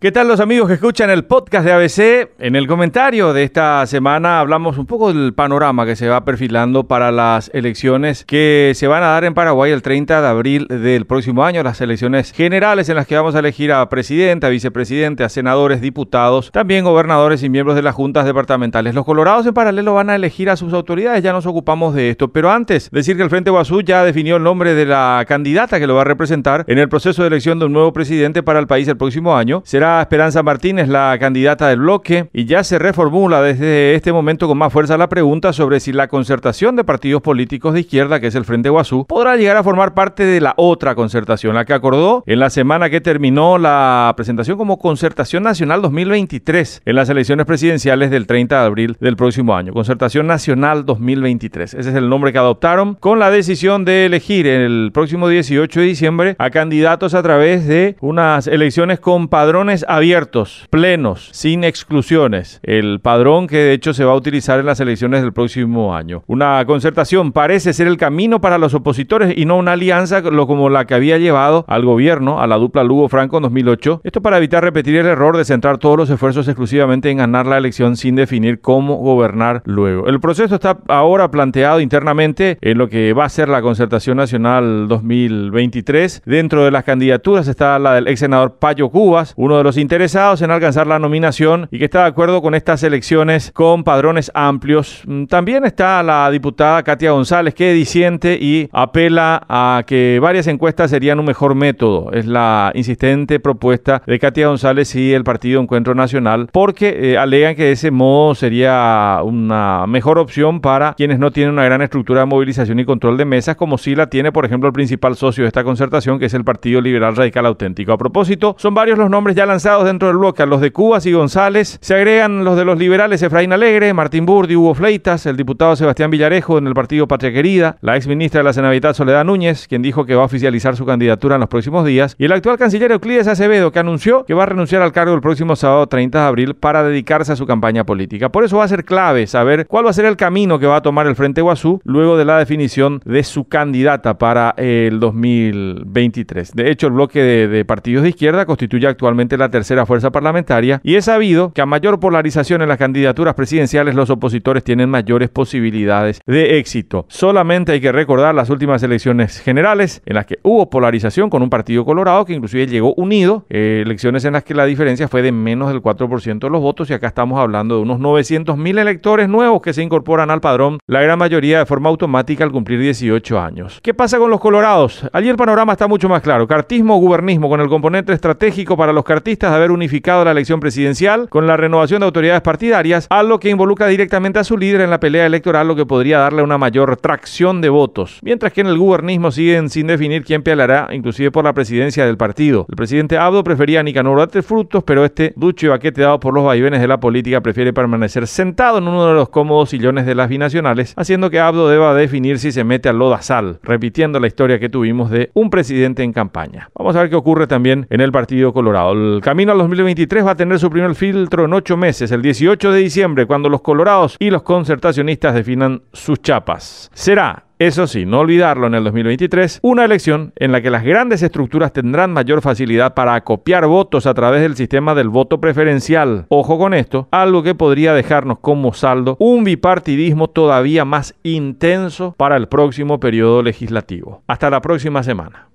¿Qué tal los amigos que escuchan el podcast de ABC? En el comentario de esta semana hablamos un poco del panorama que se va perfilando para las elecciones que se van a dar en Paraguay el 30 de abril del próximo año, las elecciones generales en las que vamos a elegir a presidente, a vicepresidente, a senadores, diputados, también gobernadores y miembros de las juntas departamentales. Los colorados en paralelo van a elegir a sus autoridades, ya nos ocupamos de esto, pero antes decir que el Frente Guazú ya definió el nombre de la candidata que lo va a representar en el proceso de elección de un nuevo presidente para el país el próximo año. Será Esperanza Martínez la candidata del bloque y ya se reformula desde este momento con más fuerza la pregunta sobre si la concertación de partidos políticos de izquierda, que es el Frente Guazú, podrá llegar a formar parte de la otra concertación, la que acordó en la semana que terminó la presentación como Concertación Nacional 2023 en las elecciones presidenciales del 30 de abril del próximo año. Concertación Nacional 2023. Ese es el nombre que adoptaron con la decisión de elegir el próximo 18 de diciembre a candidatos a través de unas elecciones con padrones abiertos, plenos, sin exclusiones. El padrón que de hecho se va a utilizar en las elecciones del próximo año. Una concertación parece ser el camino para los opositores y no una alianza como la que había llevado al gobierno, a la dupla Lugo-Franco en 2008. Esto para evitar repetir el error de centrar todos los esfuerzos exclusivamente en ganar la elección sin definir cómo gobernar luego. El proceso está ahora planteado internamente en lo que va a ser la concertación nacional 2023. Dentro de las candidaturas está la del ex senador Payo Cubas, uno de los interesados en alcanzar la nominación y que está de acuerdo con estas elecciones con padrones amplios. Mm, también está la diputada Katia González, que disiente y apela a que varias encuestas serían un mejor método. Es la insistente propuesta de Katia González y el Partido Encuentro Nacional, porque eh, alegan que de ese modo sería una mejor opción para quienes no tienen una gran estructura de movilización y control de mesas, como si la tiene, por ejemplo, el principal socio de esta concertación, que es el Partido Liberal Radical Auténtico. A propósito, son varios los nombres ya lanzados dentro del bloque a los de Cubas y González. Se agregan los de los liberales Efraín Alegre, Martín Burdi, Hugo Fleitas, el diputado Sebastián Villarejo en el partido Patria Querida, la ex ministra de la Senabilidad Soledad Núñez, quien dijo que va a oficializar su candidatura en los próximos días, y el actual canciller Euclides Acevedo, que anunció que va a renunciar al cargo el próximo sábado 30 de abril para dedicarse a su campaña política. Por eso va a ser clave saber cuál va a ser el camino que va a tomar el Frente Guazú luego de la definición de su candidata para el 2023. De hecho, el bloque de partidos de izquierda constituye actualmente la tercera fuerza parlamentaria y es sabido que a mayor polarización en las candidaturas presidenciales los opositores tienen mayores posibilidades de éxito. Solamente hay que recordar las últimas elecciones generales en las que hubo polarización con un partido colorado que inclusive llegó unido, eh, elecciones en las que la diferencia fue de menos del 4% de los votos y acá estamos hablando de unos 900 mil electores nuevos que se incorporan al padrón, la gran mayoría de forma automática al cumplir 18 años. ¿Qué pasa con los colorados? Allí el panorama está mucho más claro. Cartismo o gubernismo con el componente estratégico para los cartistas de haber unificado la elección presidencial con la renovación de autoridades partidarias, algo que involucra directamente a su líder en la pelea electoral, lo que podría darle una mayor tracción de votos. Mientras que en el gubernismo siguen sin definir quién peleará, inclusive por la presidencia del partido. El presidente Abdo prefería a Nicanor Frutos, pero este ducho y baquete dado por los vaivenes de la política prefiere permanecer sentado en uno de los cómodos sillones de las binacionales, haciendo que Abdo deba definir si se mete al lodazal, repitiendo la historia que tuvimos de un presidente en campaña. Vamos a ver qué ocurre también en el Partido Colorado. Camino al 2023 va a tener su primer filtro en ocho meses, el 18 de diciembre, cuando los colorados y los concertacionistas definan sus chapas. Será eso sí, no olvidarlo en el 2023, una elección en la que las grandes estructuras tendrán mayor facilidad para acopiar votos a través del sistema del voto preferencial. Ojo con esto, algo que podría dejarnos como saldo un bipartidismo todavía más intenso para el próximo periodo legislativo. Hasta la próxima semana.